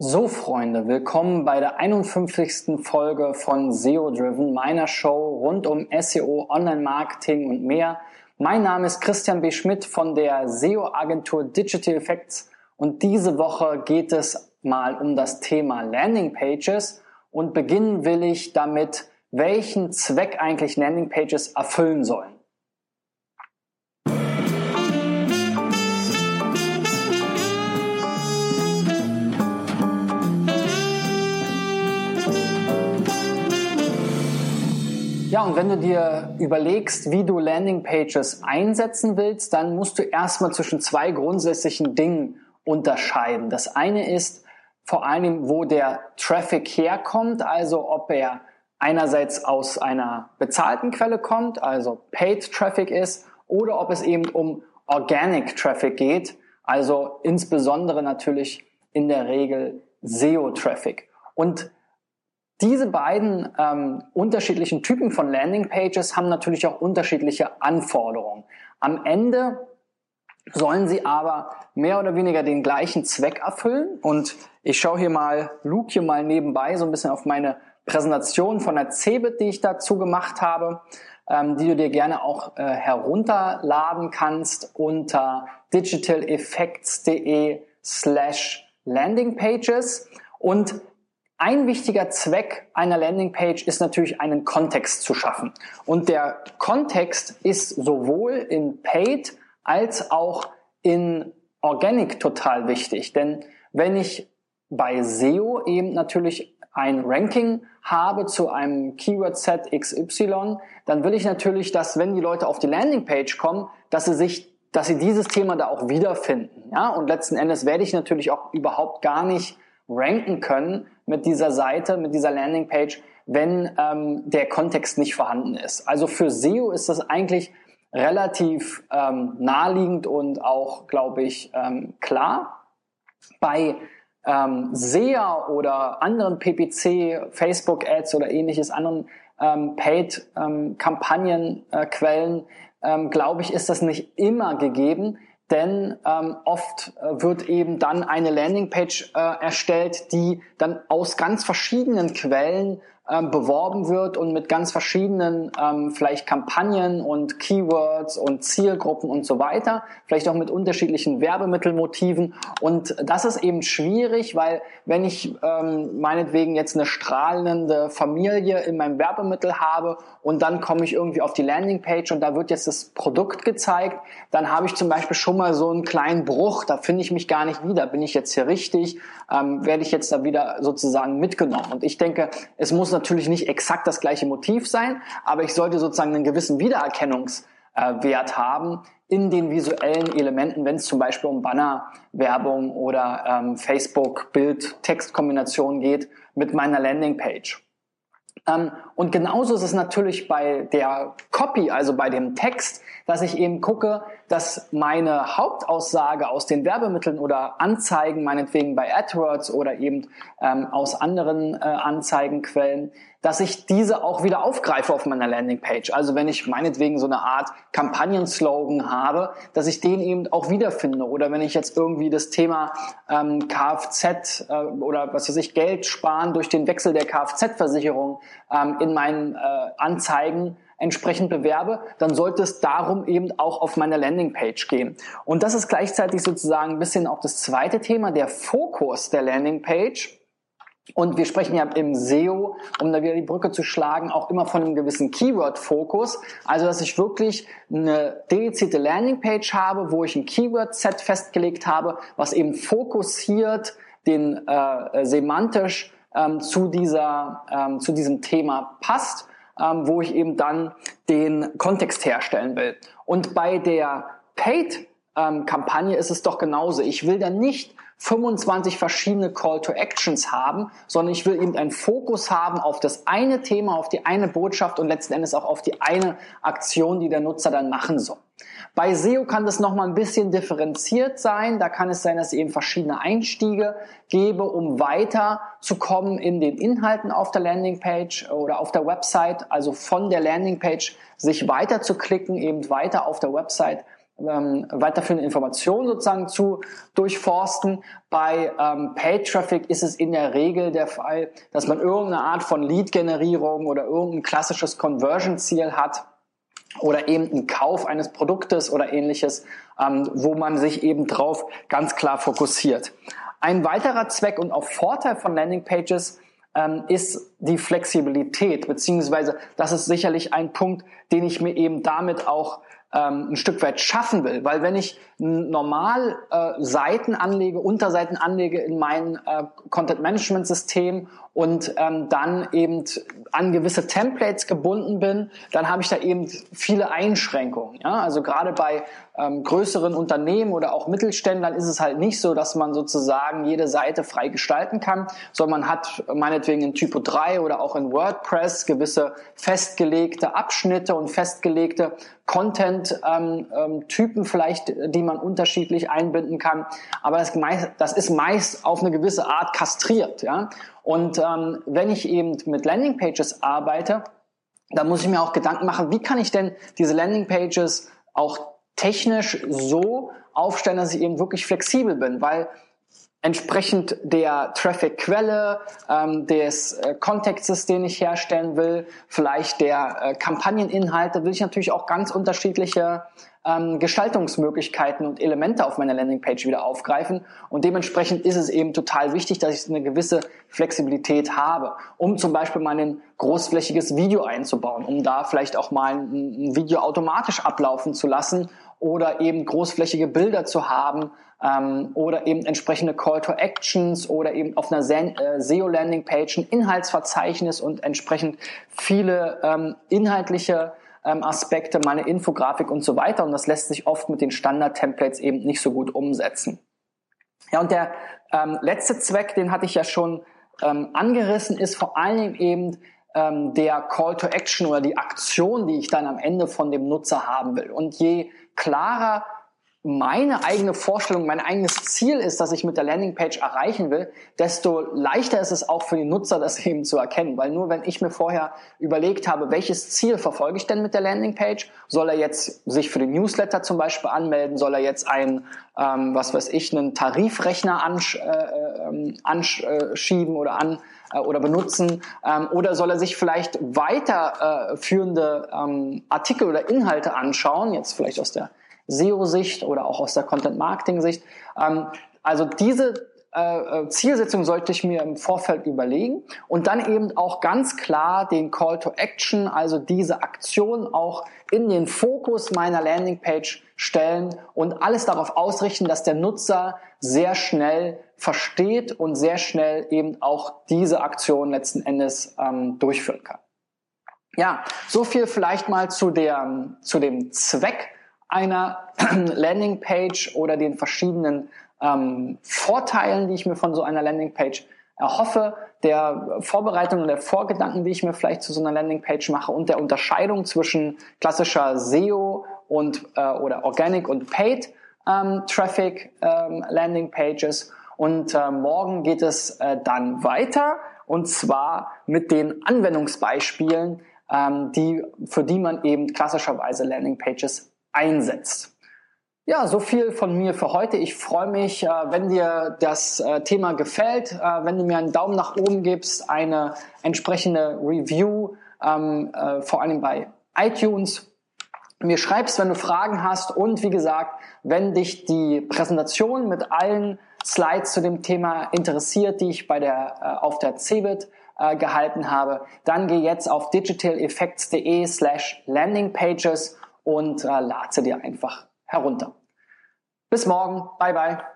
So, Freunde, willkommen bei der 51. Folge von SEO Driven, meiner Show rund um SEO, Online-Marketing und mehr. Mein Name ist Christian B. Schmidt von der SEO-Agentur Digital Effects und diese Woche geht es mal um das Thema Landing Pages und beginnen will ich damit, welchen Zweck eigentlich Landing Pages erfüllen sollen. Ja, und wenn du dir überlegst, wie du Landingpages einsetzen willst, dann musst du erstmal zwischen zwei grundsätzlichen Dingen unterscheiden. Das eine ist vor allem, wo der Traffic herkommt, also ob er einerseits aus einer bezahlten Quelle kommt, also Paid Traffic ist, oder ob es eben um Organic Traffic geht, also insbesondere natürlich in der Regel SEO Traffic. Und diese beiden ähm, unterschiedlichen Typen von Landingpages haben natürlich auch unterschiedliche Anforderungen. Am Ende sollen sie aber mehr oder weniger den gleichen Zweck erfüllen. Und ich schaue hier mal, Luke hier mal nebenbei so ein bisschen auf meine Präsentation von der Cebit, die ich dazu gemacht habe, ähm, die du dir gerne auch äh, herunterladen kannst unter digitaleffects.de slash landingpages. Und ein wichtiger Zweck einer Landingpage ist natürlich einen Kontext zu schaffen. Und der Kontext ist sowohl in Paid als auch in Organic total wichtig. Denn wenn ich bei SEO eben natürlich ein Ranking habe zu einem Keyword-Set XY, dann will ich natürlich, dass wenn die Leute auf die Landingpage kommen, dass sie sich dass sie dieses Thema da auch wiederfinden. Ja? Und letzten Endes werde ich natürlich auch überhaupt gar nicht ranken können mit dieser Seite, mit dieser Landingpage, wenn ähm, der Kontext nicht vorhanden ist. Also für SEO ist das eigentlich relativ ähm, naheliegend und auch, glaube ich, ähm, klar. Bei ähm, SEA oder anderen PPC, Facebook-Ads oder ähnliches, anderen ähm, Paid-Kampagnenquellen, ähm, ähm, glaube ich, ist das nicht immer gegeben denn ähm, oft äh, wird eben dann eine Landingpage äh, erstellt, die dann aus ganz verschiedenen Quellen ähm, beworben wird und mit ganz verschiedenen ähm, vielleicht Kampagnen und Keywords und Zielgruppen und so weiter, vielleicht auch mit unterschiedlichen Werbemittelmotiven. Und das ist eben schwierig, weil wenn ich ähm, meinetwegen jetzt eine strahlende Familie in meinem Werbemittel habe und dann komme ich irgendwie auf die Landingpage und da wird jetzt das Produkt gezeigt, dann habe ich zum Beispiel schon mal so einen kleinen Bruch, da finde ich mich gar nicht wieder. Bin ich jetzt hier richtig? Ähm, werde ich jetzt da wieder sozusagen mitgenommen? Und ich denke, es muss natürlich nicht exakt das gleiche Motiv sein, aber ich sollte sozusagen einen gewissen Wiedererkennungswert haben in den visuellen Elementen, wenn es zum Beispiel um Bannerwerbung oder ähm, Facebook-Bild-Text-Kombination geht mit meiner Landingpage. Ähm, und genauso ist es natürlich bei der Copy, also bei dem Text, dass ich eben gucke, dass meine Hauptaussage aus den Werbemitteln oder Anzeigen, meinetwegen bei AdWords oder eben ähm, aus anderen äh, Anzeigenquellen, dass ich diese auch wieder aufgreife auf meiner Landingpage. Also wenn ich meinetwegen so eine Art Kampagnenslogan habe, dass ich den eben auch wiederfinde. Oder wenn ich jetzt irgendwie das Thema ähm, Kfz äh, oder was weiß ich, Geld sparen durch den Wechsel der Kfz-Versicherung ähm, in meinen äh, Anzeigen entsprechend bewerbe, dann sollte es darum eben auch auf meiner Landingpage gehen. Und das ist gleichzeitig sozusagen ein bisschen auch das zweite Thema, der Fokus der Landingpage. Und wir sprechen ja im SEO, um da wieder die Brücke zu schlagen, auch immer von einem gewissen Keyword-Fokus. Also, dass ich wirklich eine dedizierte Landingpage habe, wo ich ein Keyword-Set festgelegt habe, was eben fokussiert den äh, semantisch ähm, zu dieser ähm, zu diesem Thema passt, ähm, wo ich eben dann den Kontext herstellen will. Und bei der Paid ähm, Kampagne ist es doch genauso. Ich will dann nicht 25 verschiedene Call to Actions haben, sondern ich will eben einen Fokus haben auf das eine Thema, auf die eine Botschaft und letzten Endes auch auf die eine Aktion, die der Nutzer dann machen soll. Bei SEO kann das nochmal ein bisschen differenziert sein. Da kann es sein, dass ich eben verschiedene Einstiege gebe, um weiter zu kommen in den Inhalten auf der Landingpage oder auf der Website. Also von der Landingpage sich weiter zu klicken, eben weiter auf der Website ähm, weiterführende Informationen sozusagen zu durchforsten. Bei ähm, Paid Traffic ist es in der Regel der Fall, dass man irgendeine Art von Lead-Generierung oder irgendein klassisches Conversion-Ziel hat oder eben einen Kauf eines Produktes oder ähnliches, ähm, wo man sich eben drauf ganz klar fokussiert. Ein weiterer Zweck und auch Vorteil von Landingpages ähm, ist die Flexibilität, beziehungsweise das ist sicherlich ein Punkt, den ich mir eben damit auch ähm, ein Stück weit schaffen will. Weil wenn ich normal äh, Seiten anlege, Unterseiten anlege in mein äh, Content-Management-System und ähm, dann eben an gewisse Templates gebunden bin, dann habe ich da eben viele Einschränkungen. Ja? Also gerade bei ähm, größeren Unternehmen oder auch Mittelständlern ist es halt nicht so, dass man sozusagen jede Seite frei gestalten kann, sondern man hat meinetwegen in Typo 3 oder auch in WordPress gewisse festgelegte Abschnitte und festgelegte Content-Typen ähm, ähm, vielleicht, die man unterschiedlich einbinden kann. Aber das, das ist meist auf eine gewisse Art kastriert. Ja? Und ähm, wenn ich eben mit Landingpages arbeite, dann muss ich mir auch Gedanken machen, wie kann ich denn diese Landingpages auch technisch so aufstellen, dass ich eben wirklich flexibel bin, weil entsprechend der Traffic-Quelle, ähm, des äh, Kontextes, den ich herstellen will, vielleicht der äh, Kampagneninhalte, will ich natürlich auch ganz unterschiedliche ähm, Gestaltungsmöglichkeiten und Elemente auf meiner Landingpage wieder aufgreifen. Und dementsprechend ist es eben total wichtig, dass ich eine gewisse Flexibilität habe, um zum Beispiel mal ein großflächiges Video einzubauen, um da vielleicht auch mal ein, ein Video automatisch ablaufen zu lassen oder eben großflächige Bilder zu haben ähm, oder eben entsprechende Call to Actions oder eben auf einer äh, SEO-Landing-Page ein Inhaltsverzeichnis und entsprechend viele ähm, inhaltliche ähm, Aspekte, meine Infografik und so weiter. Und das lässt sich oft mit den Standard-Templates eben nicht so gut umsetzen. Ja, und der ähm, letzte Zweck, den hatte ich ja schon ähm, angerissen, ist vor allen Dingen eben ähm, der Call to Action oder die Aktion, die ich dann am Ende von dem Nutzer haben will. Und je klarer meine eigene Vorstellung, mein eigenes Ziel ist, dass ich mit der Landingpage erreichen will, desto leichter ist es auch für die Nutzer, das eben zu erkennen. Weil nur wenn ich mir vorher überlegt habe, welches Ziel verfolge ich denn mit der Landingpage, soll er jetzt sich für den Newsletter zum Beispiel anmelden, soll er jetzt ein, ähm, was weiß ich, einen Tarifrechner ansch äh, ähm, anschieben oder an äh, oder benutzen ähm, oder soll er sich vielleicht weiterführende äh, ähm, Artikel oder Inhalte anschauen, jetzt vielleicht aus der SEO-Sicht oder auch aus der Content-Marketing-Sicht. Ähm, also diese äh, äh, Zielsetzung sollte ich mir im Vorfeld überlegen und dann eben auch ganz klar den Call to Action, also diese Aktion auch in den Fokus meiner Landingpage stellen und alles darauf ausrichten, dass der Nutzer sehr schnell versteht und sehr schnell eben auch diese Aktion letzten Endes ähm, durchführen kann. Ja, so viel vielleicht mal zu, der, zu dem Zweck einer Landingpage oder den verschiedenen ähm, Vorteilen, die ich mir von so einer Landingpage erhoffe, der Vorbereitung und der Vorgedanken, die ich mir vielleicht zu so einer Landingpage mache und der Unterscheidung zwischen klassischer SEO und äh, oder Organic und Paid ähm, Traffic ähm, Landing Pages. Und äh, morgen geht es äh, dann weiter und zwar mit den Anwendungsbeispielen, ähm, die, für die man eben klassischerweise Landing Pages einsetzt. Ja, so viel von mir für heute. Ich freue mich, äh, wenn dir das äh, Thema gefällt, äh, wenn du mir einen Daumen nach oben gibst, eine entsprechende Review, ähm, vor allem bei iTunes. Mir schreibst, wenn du Fragen hast und wie gesagt, wenn dich die Präsentation mit allen Slides zu dem Thema interessiert, die ich bei der, auf der CeBIT gehalten habe, dann geh jetzt auf digitaleffects.de slash landingpages und äh, lad sie dir einfach herunter. Bis morgen. Bye bye.